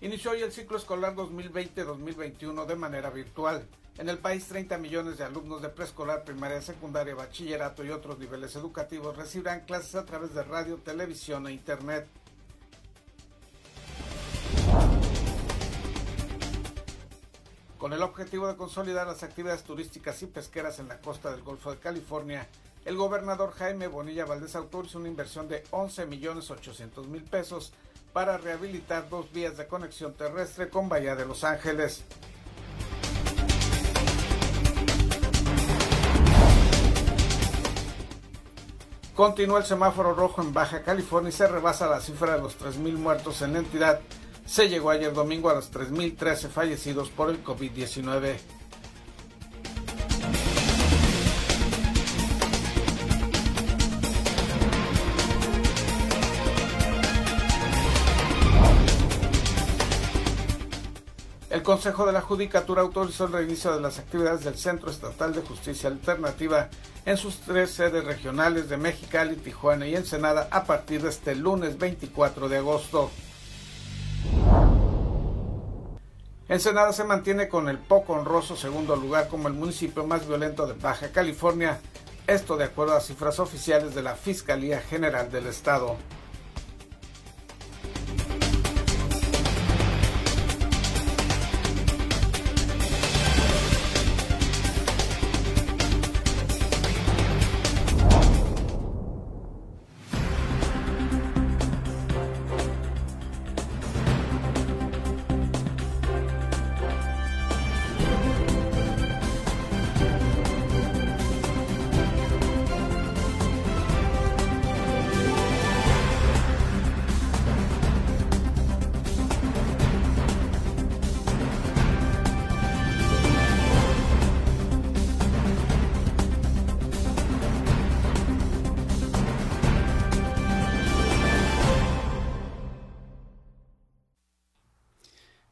inició hoy el ciclo escolar 2020-2021 de manera virtual. En el país, 30 millones de alumnos de preescolar, primaria, secundaria, bachillerato y otros niveles educativos recibirán clases a través de radio, televisión e internet. Con el objetivo de consolidar las actividades turísticas y pesqueras en la costa del Golfo de California, el gobernador Jaime Bonilla Valdés autorizó una inversión de 11 millones 800 mil pesos para rehabilitar dos vías de conexión terrestre con Bahía de Los Ángeles. Continúa el semáforo rojo en Baja California y se rebasa la cifra de los 3.000 muertos en la entidad. Se llegó ayer domingo a los 3.013 fallecidos por el COVID-19. El Consejo de la Judicatura autorizó el reinicio de las actividades del Centro Estatal de Justicia Alternativa en sus tres sedes regionales de Mexicali, Tijuana y Ensenada a partir de este lunes 24 de agosto. Ensenada se mantiene con el poco honroso segundo lugar como el municipio más violento de Baja California, esto de acuerdo a cifras oficiales de la Fiscalía General del Estado.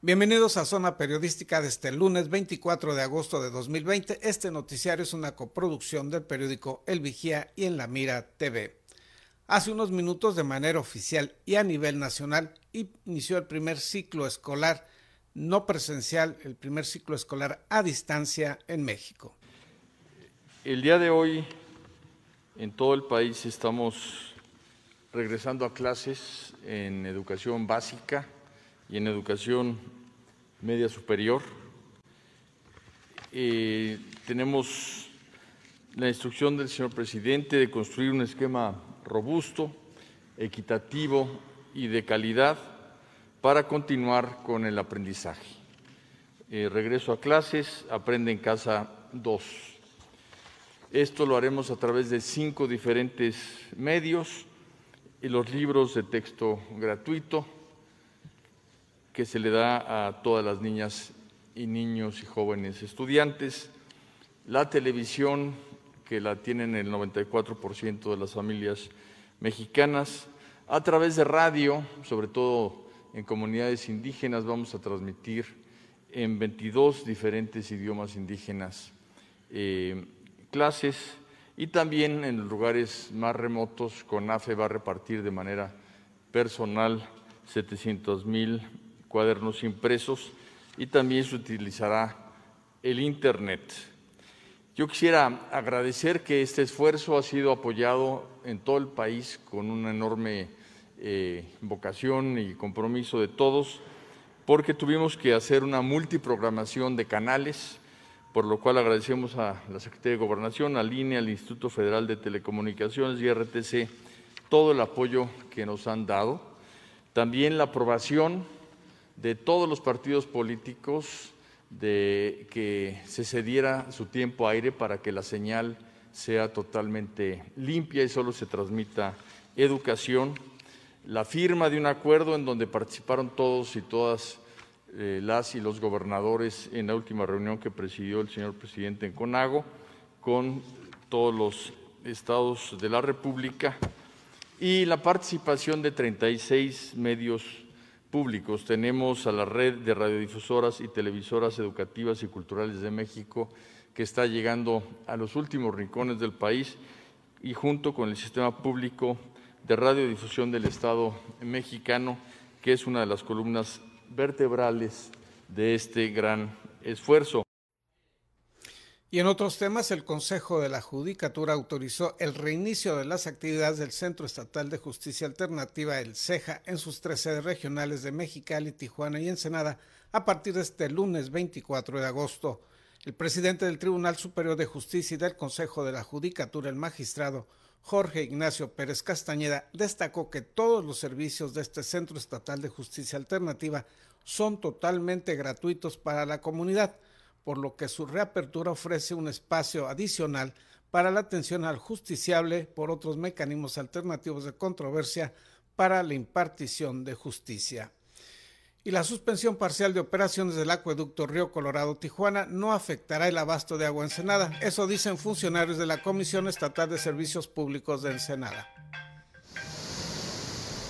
Bienvenidos a Zona Periodística de este lunes 24 de agosto de 2020. Este noticiario es una coproducción del periódico El Vigía y en La Mira TV. Hace unos minutos, de manera oficial y a nivel nacional, inició el primer ciclo escolar no presencial, el primer ciclo escolar a distancia en México. El día de hoy, en todo el país, estamos regresando a clases en educación básica y en educación media superior. Eh, tenemos la instrucción del señor presidente de construir un esquema robusto, equitativo y de calidad para continuar con el aprendizaje. Eh, regreso a clases, aprende en casa 2. Esto lo haremos a través de cinco diferentes medios y los libros de texto gratuito, que se le da a todas las niñas y niños y jóvenes estudiantes, la televisión, que la tienen el 94% de las familias mexicanas, a través de radio, sobre todo en comunidades indígenas, vamos a transmitir en 22 diferentes idiomas indígenas eh, clases y también en lugares más remotos, CONAFE va a repartir de manera personal 700 mil cuadernos impresos y también se utilizará el Internet. Yo quisiera agradecer que este esfuerzo ha sido apoyado en todo el país con una enorme eh, vocación y compromiso de todos, porque tuvimos que hacer una multiprogramación de canales, por lo cual agradecemos a la Secretaría de Gobernación, al INE, al Instituto Federal de Telecomunicaciones y RTC todo el apoyo que nos han dado. También la aprobación de todos los partidos políticos de que se cediera su tiempo aire para que la señal sea totalmente limpia y solo se transmita educación. La firma de un acuerdo en donde participaron todos y todas eh, las y los gobernadores en la última reunión que presidió el señor presidente en Conago con todos los estados de la República y la participación de 36 medios públicos. Tenemos a la red de radiodifusoras y televisoras educativas y culturales de México que está llegando a los últimos rincones del país y junto con el sistema público de radiodifusión del Estado mexicano, que es una de las columnas vertebrales de este gran esfuerzo. Y en otros temas, el Consejo de la Judicatura autorizó el reinicio de las actividades del Centro Estatal de Justicia Alternativa, el CEJA, en sus tres sedes regionales de Mexicali, Tijuana y Ensenada, a partir de este lunes 24 de agosto. El presidente del Tribunal Superior de Justicia y del Consejo de la Judicatura, el magistrado Jorge Ignacio Pérez Castañeda, destacó que todos los servicios de este Centro Estatal de Justicia Alternativa son totalmente gratuitos para la comunidad por lo que su reapertura ofrece un espacio adicional para la atención al justiciable por otros mecanismos alternativos de controversia para la impartición de justicia. Y la suspensión parcial de operaciones del acueducto Río Colorado-Tijuana no afectará el abasto de agua Ensenada. Eso dicen funcionarios de la Comisión Estatal de Servicios Públicos de Ensenada.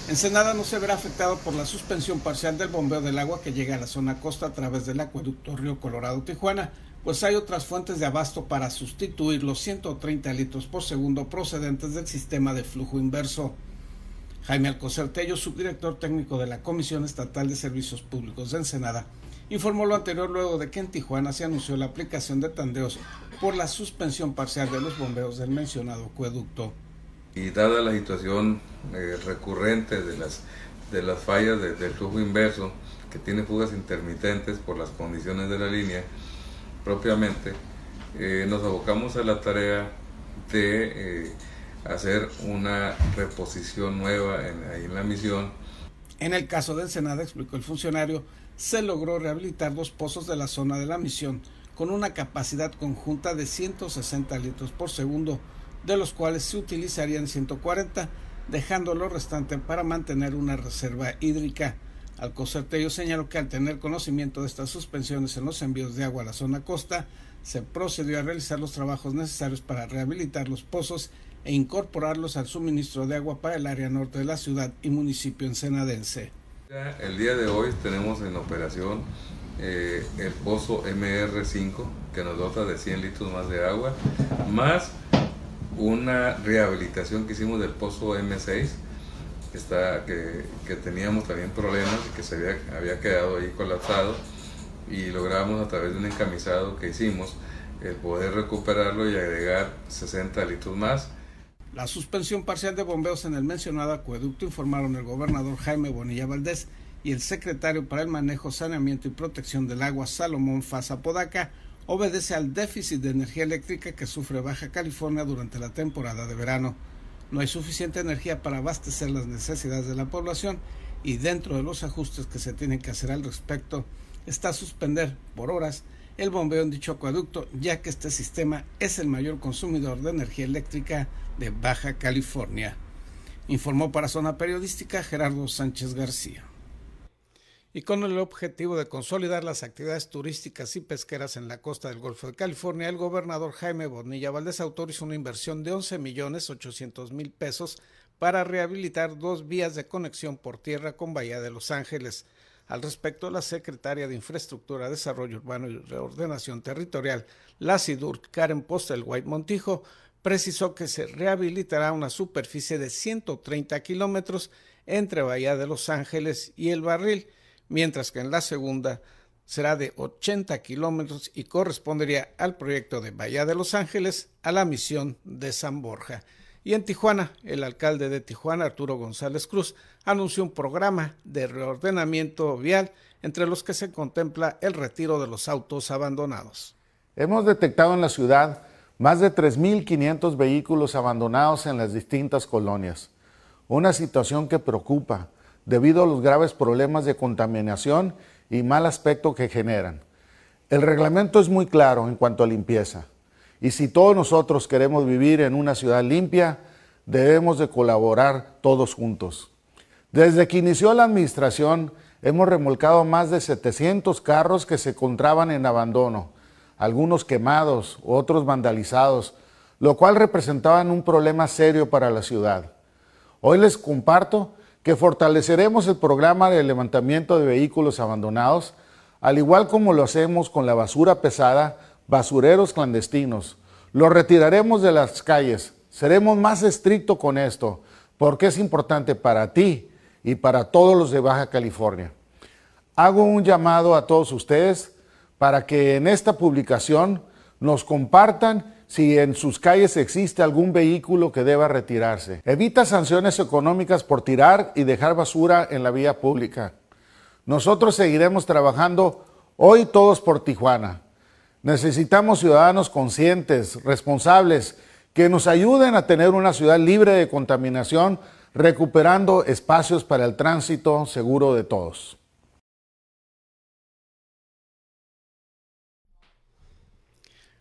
Ensenada no se verá afectado por la suspensión parcial del bombeo del agua que llega a la zona costa a través del acueducto Río Colorado-Tijuana, pues hay otras fuentes de abasto para sustituir los 130 litros por segundo procedentes del sistema de flujo inverso. Jaime Alcocer Tello, subdirector técnico de la Comisión Estatal de Servicios Públicos de Ensenada, informó lo anterior luego de que en Tijuana se anunció la aplicación de tandeos por la suspensión parcial de los bombeos del mencionado acueducto. Y dada la situación eh, recurrente de las, de las fallas del flujo inverso, que tiene fugas intermitentes por las condiciones de la línea propiamente, eh, nos abocamos a la tarea de eh, hacer una reposición nueva en, ahí en la misión. En el caso del Senado, explicó el funcionario, se logró rehabilitar dos pozos de la zona de la misión con una capacidad conjunta de 160 litros por segundo, de los cuales se utilizarían 140, dejando lo restante para mantener una reserva hídrica. Alcocertello señaló que al tener conocimiento de estas suspensiones en los envíos de agua a la zona costa, se procedió a realizar los trabajos necesarios para rehabilitar los pozos e incorporarlos al suministro de agua para el área norte de la ciudad y municipio ensenadense. El día de hoy tenemos en operación eh, el pozo MR5 que nos dota de 100 litros más de agua, más una rehabilitación que hicimos del pozo M6, que, está, que, que teníamos también problemas que había, quedado ahí colapsado y logramos a través de un encamisado que hicimos el poder recuperarlo y agregar 60 litros más. La suspensión parcial de bombeos en el mencionado acueducto informaron el gobernador Jaime Bonilla Valdés y el secretario para el manejo, saneamiento y protección del agua Salomón Faza Podaca obedece al déficit de energía eléctrica que sufre Baja California durante la temporada de verano. No hay suficiente energía para abastecer las necesidades de la población y dentro de los ajustes que se tienen que hacer al respecto está suspender por horas el bombeo en dicho acueducto, ya que este sistema es el mayor consumidor de energía eléctrica de Baja California. Informó para Zona Periodística Gerardo Sánchez García y con el objetivo de consolidar las actividades turísticas y pesqueras en la costa del Golfo de California, el gobernador Jaime Bonilla Valdés autorizó una inversión de 11 millones 800 mil pesos para rehabilitar dos vías de conexión por tierra con Bahía de Los Ángeles. Al respecto, la secretaria de Infraestructura, Desarrollo Urbano y Reordenación Territorial, la SIDUR, Karen Postel White Montijo, precisó que se rehabilitará una superficie de 130 kilómetros entre Bahía de Los Ángeles y El Barril, mientras que en la segunda será de 80 kilómetros y correspondería al proyecto de Bahía de Los Ángeles a la misión de San Borja. Y en Tijuana, el alcalde de Tijuana, Arturo González Cruz, anunció un programa de reordenamiento vial entre los que se contempla el retiro de los autos abandonados. Hemos detectado en la ciudad más de 3.500 vehículos abandonados en las distintas colonias, una situación que preocupa debido a los graves problemas de contaminación y mal aspecto que generan. El reglamento es muy claro en cuanto a limpieza y si todos nosotros queremos vivir en una ciudad limpia, debemos de colaborar todos juntos. Desde que inició la administración, hemos remolcado más de 700 carros que se encontraban en abandono, algunos quemados, otros vandalizados, lo cual representaban un problema serio para la ciudad. Hoy les comparto que fortaleceremos el programa de levantamiento de vehículos abandonados, al igual como lo hacemos con la basura pesada, basureros clandestinos. Lo retiraremos de las calles. Seremos más estrictos con esto, porque es importante para ti y para todos los de Baja California. hago un llamado a todos ustedes para que en esta publicación nos compartan si en sus calles existe algún vehículo que deba retirarse. Evita sanciones económicas por tirar y dejar basura en la vía pública. Nosotros seguiremos trabajando hoy todos por Tijuana. Necesitamos ciudadanos conscientes, responsables, que nos ayuden a tener una ciudad libre de contaminación, recuperando espacios para el tránsito seguro de todos.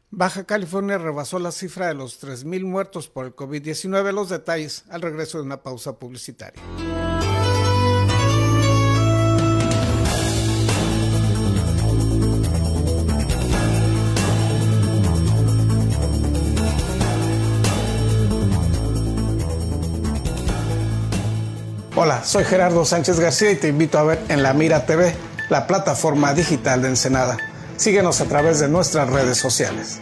Baja California rebasó la cifra de los 3.000 muertos por el COVID-19. Los detalles al regreso de una pausa publicitaria. Hola, soy Gerardo Sánchez García y te invito a ver en La Mira TV, la plataforma digital de Ensenada. Síguenos a través de nuestras redes sociales.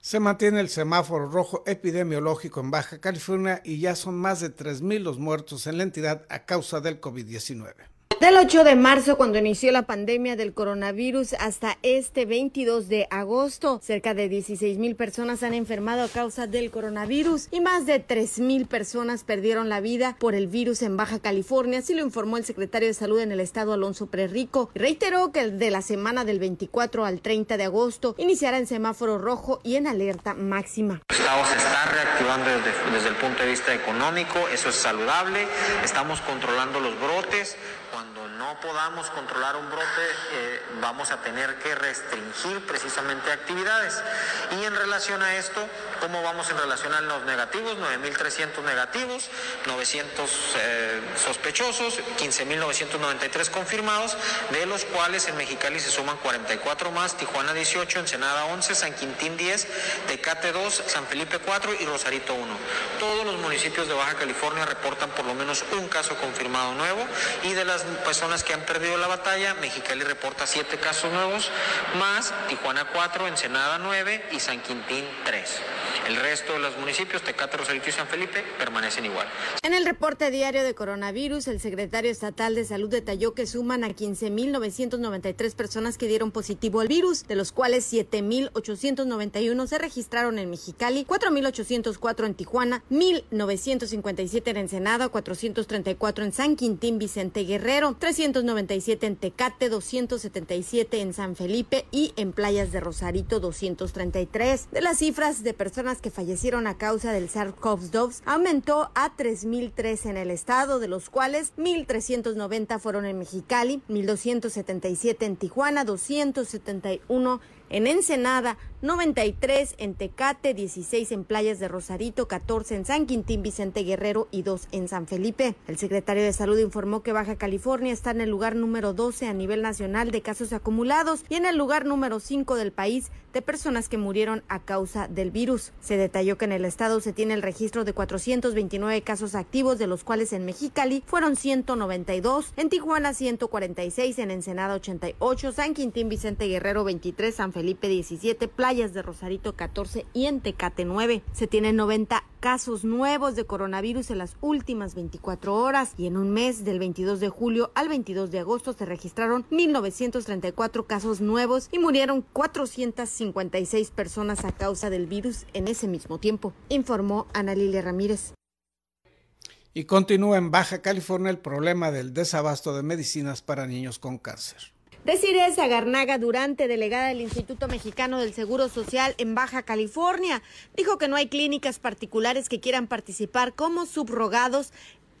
Se mantiene el semáforo rojo epidemiológico en Baja California y ya son más de 3.000 los muertos en la entidad a causa del COVID-19. Del 8 de marzo, cuando inició la pandemia del coronavirus, hasta este 22 de agosto, cerca de 16 mil personas han enfermado a causa del coronavirus y más de 3 mil personas perdieron la vida por el virus en Baja California, así lo informó el secretario de Salud en el estado, Alonso Prerrico. Reiteró que de la semana del 24 al 30 de agosto iniciará en semáforo rojo y en alerta máxima. El estado se está reactivando desde, desde el punto de vista económico, eso es saludable, estamos controlando los brotes. Cuando no podamos controlar un brote, eh, vamos a tener que restringir precisamente actividades. Y en relación a esto, ¿cómo vamos en relación a los negativos? 9.300 negativos, 900 eh, sospechosos, 15.993 confirmados, de los cuales en Mexicali se suman 44 más, Tijuana 18, Ensenada 11, San Quintín 10, Tecate 2, San Felipe 4 y Rosarito 1. Todos los municipios de Baja California reportan por lo menos un caso confirmado nuevo y de las personas que han perdido la batalla, Mexicali reporta 7 casos nuevos, más Tijuana 4, Ensenada 9 y San Quintín 3. El resto de los municipios, Tecate, Rosarito y San Felipe, permanecen igual. En el reporte diario de coronavirus, el secretario estatal de salud detalló que suman a 15.993 personas que dieron positivo al virus, de los cuales 7.891 se registraron en Mexicali, 4.804 en Tijuana, 1.957 en Ensenada, 434 en San Quintín Vicente Guerrero, 397 en Tecate, 277 en San Felipe y en Playas de Rosarito 233. De las cifras de personas que fallecieron a causa del SARS-CoV-2 aumentó a 3.003 en el estado, de los cuales 1.390 fueron en Mexicali, 1.277 en Tijuana, 271 en Ensenada, 93 en Tecate, 16 en Playas de Rosarito, 14 en San Quintín Vicente Guerrero y 2 en San Felipe. El secretario de Salud informó que Baja California está en el lugar número 12 a nivel nacional de casos acumulados y en el lugar número 5 del país de personas que murieron a causa del virus. Se detalló que en el estado se tiene el registro de 429 casos activos, de los cuales en Mexicali fueron 192, en Tijuana 146, en Ensenada 88, San Quintín Vicente Guerrero 23, San Felipe 17, Playas de Rosarito 14 y en Tecate 9. Se tienen 90 casos nuevos de coronavirus en las últimas 24 horas y en un mes del 22 de julio al 22 de agosto se registraron 1.934 casos nuevos y murieron 456 personas a causa del virus en ese mismo tiempo, informó Ana Lilia Ramírez. Y continúa en Baja California el problema del desabasto de medicinas para niños con cáncer. Desiree Zagarnaga Durante, delegada del Instituto Mexicano del Seguro Social en Baja California, dijo que no hay clínicas particulares que quieran participar como subrogados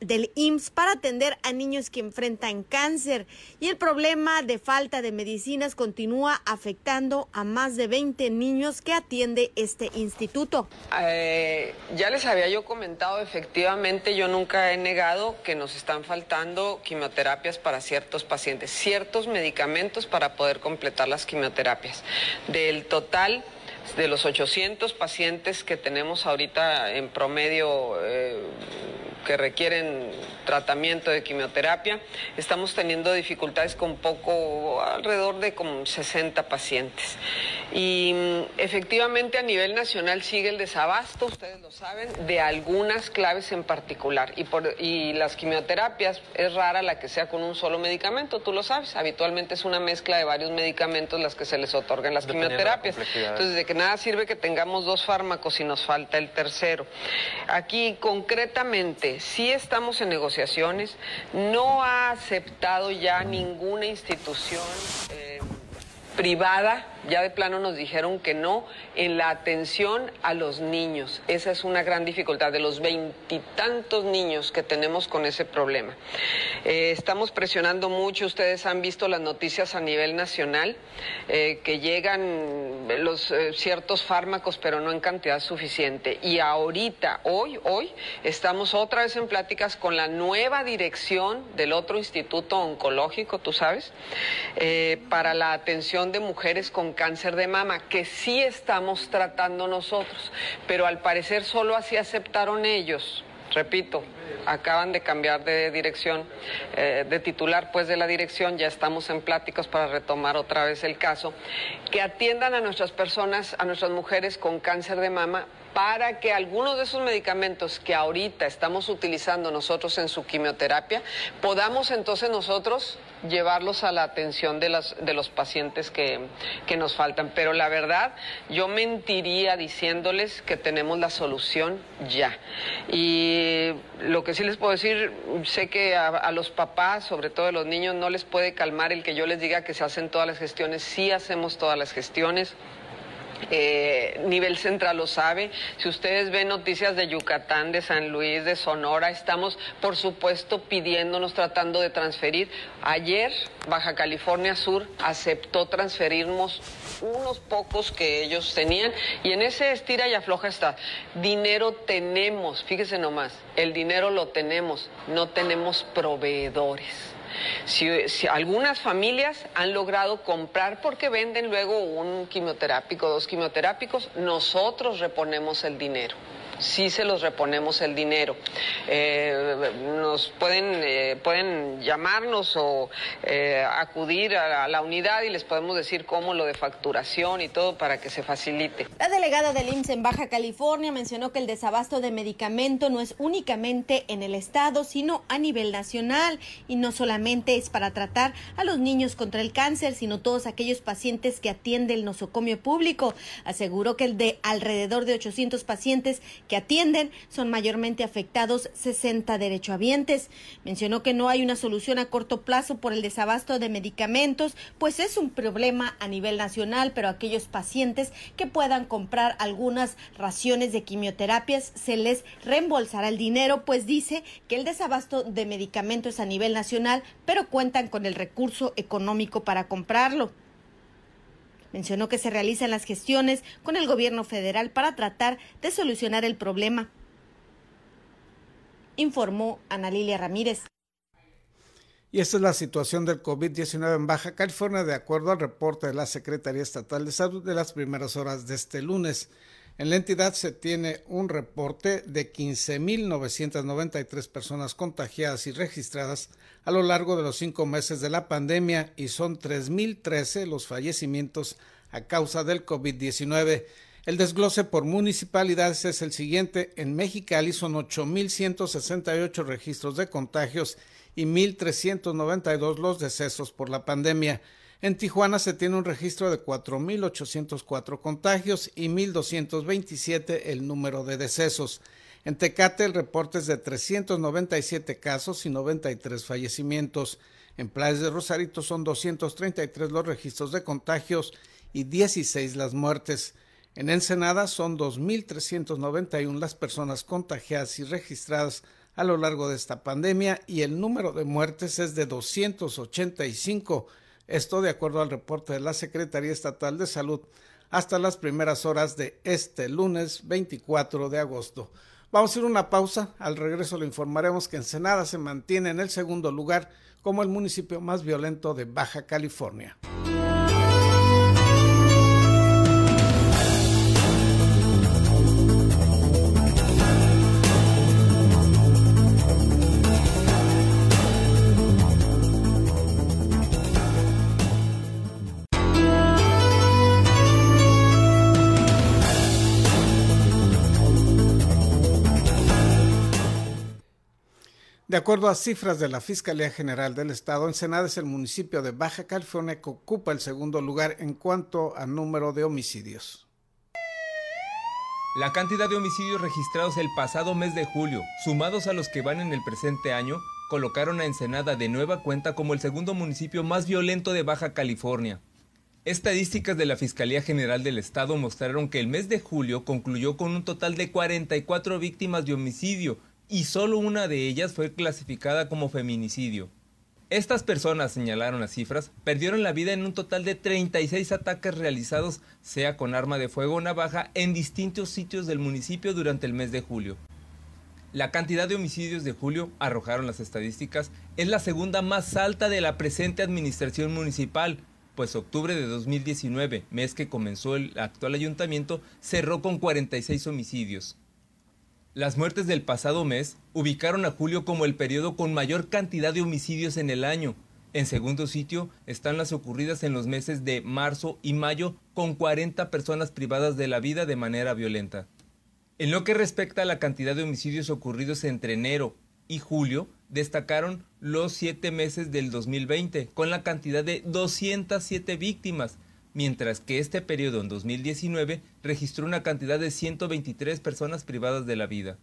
del IMSS para atender a niños que enfrentan cáncer y el problema de falta de medicinas continúa afectando a más de 20 niños que atiende este instituto. Eh, ya les había yo comentado, efectivamente yo nunca he negado que nos están faltando quimioterapias para ciertos pacientes, ciertos medicamentos para poder completar las quimioterapias. Del total de los 800 pacientes que tenemos ahorita en promedio... Eh, que requieren tratamiento de quimioterapia. Estamos teniendo dificultades con poco, alrededor de como 60 pacientes. Y mm, efectivamente a nivel nacional sigue el desabasto, ustedes lo saben, de algunas claves en particular. Y, por, y las quimioterapias es rara la que sea con un solo medicamento, tú lo sabes. Habitualmente es una mezcla de varios medicamentos las que se les otorgan las quimioterapias. Entonces, de que nada sirve que tengamos dos fármacos y nos falta el tercero. Aquí concretamente sí estamos en negociaciones, no ha aceptado ya ninguna institución. Eh, privada, ya de plano nos dijeron que no, en la atención a los niños. Esa es una gran dificultad de los veintitantos niños que tenemos con ese problema. Eh, estamos presionando mucho, ustedes han visto las noticias a nivel nacional, eh, que llegan los eh, ciertos fármacos, pero no en cantidad suficiente. Y ahorita, hoy, hoy, estamos otra vez en pláticas con la nueva dirección del otro instituto oncológico, tú sabes, para la atención de mujeres con cáncer de mama, que sí estamos tratando nosotros, pero al parecer solo así aceptaron ellos. Repito, acaban de cambiar de dirección, eh, de titular pues de la dirección, ya estamos en pláticos para retomar otra vez el caso, que atiendan a nuestras personas, a nuestras mujeres con cáncer de mama para que algunos de esos medicamentos que ahorita estamos utilizando nosotros en su quimioterapia, podamos entonces nosotros llevarlos a la atención de, las, de los pacientes que, que nos faltan. Pero la verdad, yo mentiría diciéndoles que tenemos la solución ya. Y lo que sí les puedo decir, sé que a, a, los papás, sobre todo a los niños, no les puede calmar el que yo les diga que se hacen todas las gestiones. Sí hacemos todas las gestiones. Eh, nivel central lo sabe. Si ustedes ven noticias de Yucatán, de San Luis, de Sonora, estamos, por supuesto, pidiéndonos, tratando de transferir. Ayer, Baja California Sur aceptó transferirnos unos pocos que ellos tenían y en ese estira y afloja está. Dinero tenemos, fíjese nomás, el dinero lo tenemos, no tenemos proveedores. Si, algunas familias han logrado comprar porque venden luego un quimioterápico, dos quimioterápicos, nosotros reponemos el dinero sí se los reponemos el dinero. Eh, nos pueden, eh, pueden llamarnos o eh, acudir a la, unidad y les podemos decir cómo lo de facturación y todo para que se facilite. La delegada del IMSS en Baja California mencionó que el desabasto de medicamento no es únicamente en el estado, sino a nivel nacional y no solamente es para tratar a los niños contra el cáncer, sino todos aquellos pacientes que atiende el nosocomio público. Aseguró que el de alrededor de 800 pacientes que atienden son mayormente afectados 60 derechohabientes. Mencionó que no hay una solución a corto plazo por el desabasto de medicamentos, pues es un problema a nivel nacional, pero aquellos pacientes que puedan comprar algunas raciones de quimioterapias se les reembolsará el dinero, pues dice que el desabasto de medicamentos a nivel nacional, pero cuentan con el recurso económico para comprarlo. Mencionó que se realizan las gestiones con el gobierno federal para tratar de solucionar el problema. Informó Ana Lilia Ramírez. Y esta es la situación del COVID-19 en Baja California, de acuerdo al reporte de la Secretaría Estatal de Salud de las primeras horas de este lunes. En la entidad se tiene un reporte de 15.993 personas contagiadas y registradas a lo largo de los cinco meses de la pandemia y son 3.013 los fallecimientos a causa del COVID-19. El desglose por municipalidades es el siguiente. En Mexicali son 8.168 registros de contagios y 1.392 los decesos por la pandemia. En Tijuana se tiene un registro de 4.804 contagios y 1.227 el número de decesos. En Tecate el reporte es de 397 casos y 93 fallecimientos. En Playas de Rosarito son 233 los registros de contagios y 16 las muertes. En Ensenada son 2.391 las personas contagiadas y registradas a lo largo de esta pandemia y el número de muertes es de 285 esto de acuerdo al reporte de la Secretaría Estatal de Salud hasta las primeras horas de este lunes 24 de agosto. Vamos a hacer una pausa. Al regreso le informaremos que Ensenada se mantiene en el segundo lugar como el municipio más violento de Baja California. De acuerdo a cifras de la Fiscalía General del Estado, Ensenada es el municipio de Baja California que ocupa el segundo lugar en cuanto a número de homicidios. La cantidad de homicidios registrados el pasado mes de julio, sumados a los que van en el presente año, colocaron a Ensenada de nueva cuenta como el segundo municipio más violento de Baja California. Estadísticas de la Fiscalía General del Estado mostraron que el mes de julio concluyó con un total de 44 víctimas de homicidio y solo una de ellas fue clasificada como feminicidio. Estas personas, señalaron las cifras, perdieron la vida en un total de 36 ataques realizados, sea con arma de fuego o navaja, en distintos sitios del municipio durante el mes de julio. La cantidad de homicidios de julio, arrojaron las estadísticas, es la segunda más alta de la presente administración municipal, pues octubre de 2019, mes que comenzó el actual ayuntamiento, cerró con 46 homicidios. Las muertes del pasado mes ubicaron a julio como el periodo con mayor cantidad de homicidios en el año. En segundo sitio están las ocurridas en los meses de marzo y mayo con 40 personas privadas de la vida de manera violenta. En lo que respecta a la cantidad de homicidios ocurridos entre enero y julio, destacaron los siete meses del 2020, con la cantidad de 207 víctimas, mientras que este periodo en 2019 registró una cantidad de 123 personas privadas de la vida.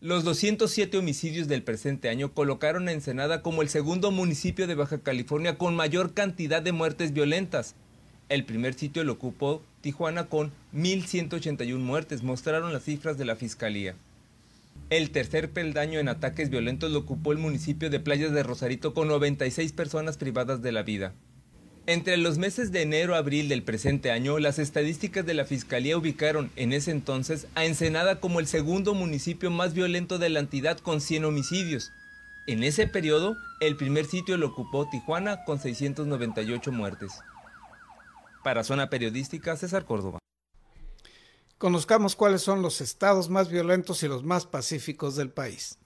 Los 207 homicidios del presente año colocaron a Ensenada como el segundo municipio de Baja California con mayor cantidad de muertes violentas. El primer sitio lo ocupó Tijuana con 1.181 muertes, mostraron las cifras de la Fiscalía. El tercer peldaño en ataques violentos lo ocupó el municipio de Playas de Rosarito con 96 personas privadas de la vida. Entre los meses de enero a abril del presente año, las estadísticas de la Fiscalía ubicaron en ese entonces a Ensenada como el segundo municipio más violento de la entidad con 100 homicidios. En ese periodo, el primer sitio lo ocupó Tijuana con 698 muertes. Para Zona Periodística, César Córdoba. Conozcamos cuáles son los estados más violentos y los más pacíficos del país.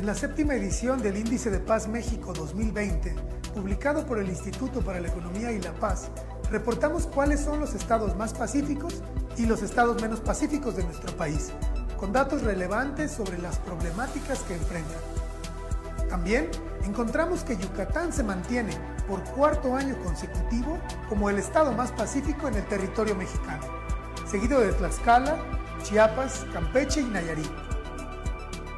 En la séptima edición del Índice de Paz México 2020, publicado por el Instituto para la Economía y la Paz, reportamos cuáles son los estados más pacíficos y los estados menos pacíficos de nuestro país, con datos relevantes sobre las problemáticas que enfrentan. También encontramos que Yucatán se mantiene por cuarto año consecutivo como el estado más pacífico en el territorio mexicano, seguido de Tlaxcala, Chiapas, Campeche y Nayarit.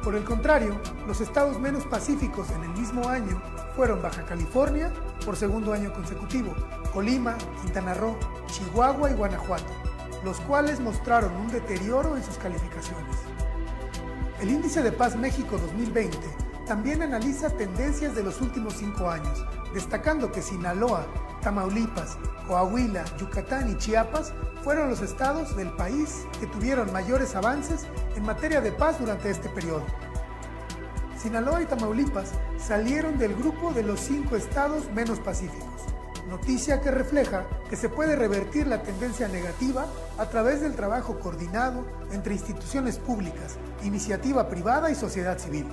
Por el contrario, los estados menos pacíficos en el mismo año fueron Baja California por segundo año consecutivo, Colima, Quintana Roo, Chihuahua y Guanajuato, los cuales mostraron un deterioro en sus calificaciones. El Índice de Paz México 2020 también analiza tendencias de los últimos cinco años, destacando que Sinaloa, Tamaulipas, Coahuila, Yucatán y Chiapas fueron los estados del país que tuvieron mayores avances en materia de paz durante este periodo. Sinaloa y Tamaulipas salieron del grupo de los cinco estados menos pacíficos, noticia que refleja que se puede revertir la tendencia negativa a través del trabajo coordinado entre instituciones públicas, iniciativa privada y sociedad civil.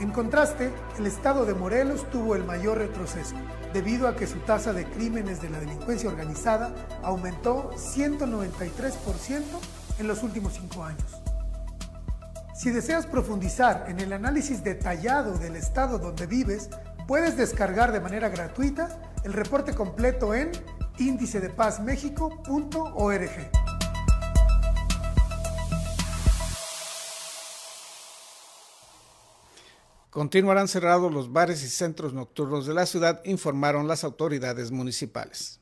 En contraste, el estado de Morelos tuvo el mayor retroceso, debido a que su tasa de crímenes de la delincuencia organizada aumentó 193% en los últimos cinco años. Si deseas profundizar en el análisis detallado del estado donde vives, puedes descargar de manera gratuita el reporte completo en índice-de-paz-méxico.org. Continuarán cerrados los bares y centros nocturnos de la ciudad, informaron las autoridades municipales.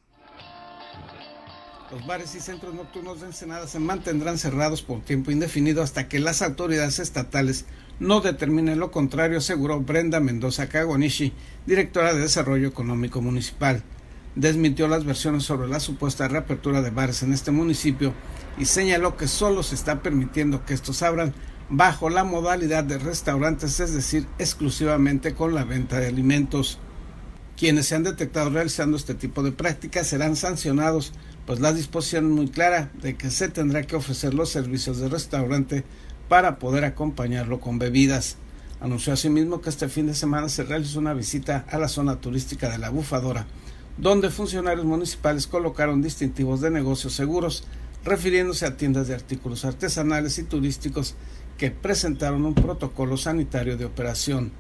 Los bares y centros nocturnos de Ensenada se mantendrán cerrados por tiempo indefinido hasta que las autoridades estatales no determinen lo contrario, aseguró Brenda Mendoza Kagonishi, directora de Desarrollo Económico Municipal. Desmintió las versiones sobre la supuesta reapertura de bares en este municipio y señaló que solo se está permitiendo que estos abran bajo la modalidad de restaurantes, es decir, exclusivamente con la venta de alimentos. Quienes se han detectado realizando este tipo de prácticas serán sancionados, pues la disposición es muy clara de que se tendrá que ofrecer los servicios de restaurante para poder acompañarlo con bebidas. Anunció asimismo que este fin de semana se realizó una visita a la zona turística de la Bufadora, donde funcionarios municipales colocaron distintivos de negocios seguros, refiriéndose a tiendas de artículos artesanales y turísticos que presentaron un protocolo sanitario de operación.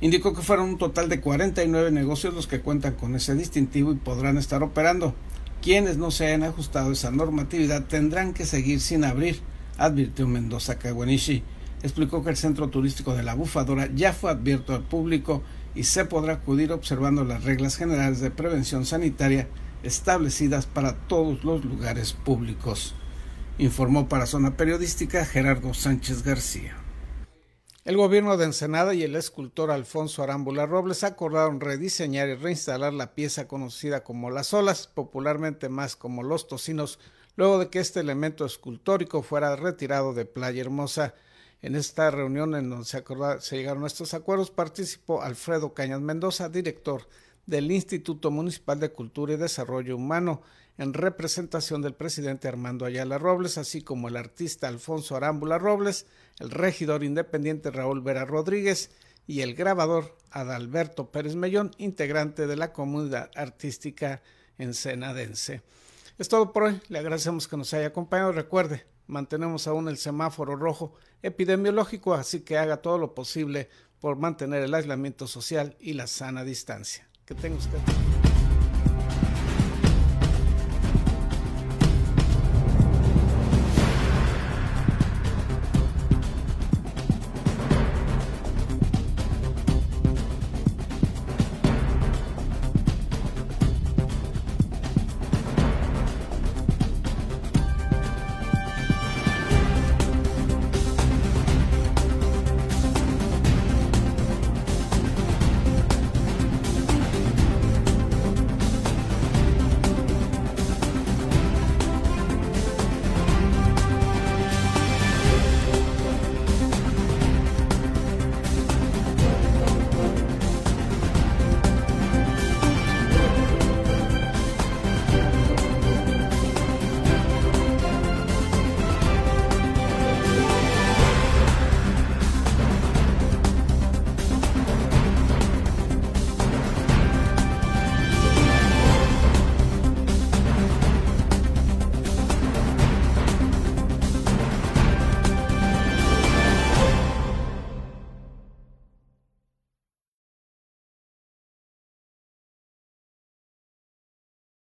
Indicó que fueron un total de 49 negocios los que cuentan con ese distintivo y podrán estar operando. Quienes no se hayan ajustado a esa normatividad tendrán que seguir sin abrir, advirtió Mendoza Kawanishi. Explicó que el centro turístico de la Bufadora ya fue abierto al público y se podrá acudir observando las reglas generales de prevención sanitaria establecidas para todos los lugares públicos. Informó para Zona Periodística Gerardo Sánchez García. El gobierno de Ensenada y el escultor Alfonso Arámbula Robles acordaron rediseñar y reinstalar la pieza conocida como las olas, popularmente más como los tocinos, luego de que este elemento escultórico fuera retirado de Playa Hermosa. En esta reunión en donde se, se llegaron estos acuerdos participó Alfredo Cañas Mendoza, director del Instituto Municipal de Cultura y Desarrollo Humano, en representación del presidente Armando Ayala Robles, así como el artista Alfonso Arámbula Robles, el regidor independiente Raúl Vera Rodríguez y el grabador Adalberto Pérez Mellón, integrante de la comunidad artística ensenadense. Es todo por hoy. Le agradecemos que nos haya acompañado. Recuerde, mantenemos aún el semáforo rojo epidemiológico, así que haga todo lo posible por mantener el aislamiento social y la sana distancia. que tenho certeza.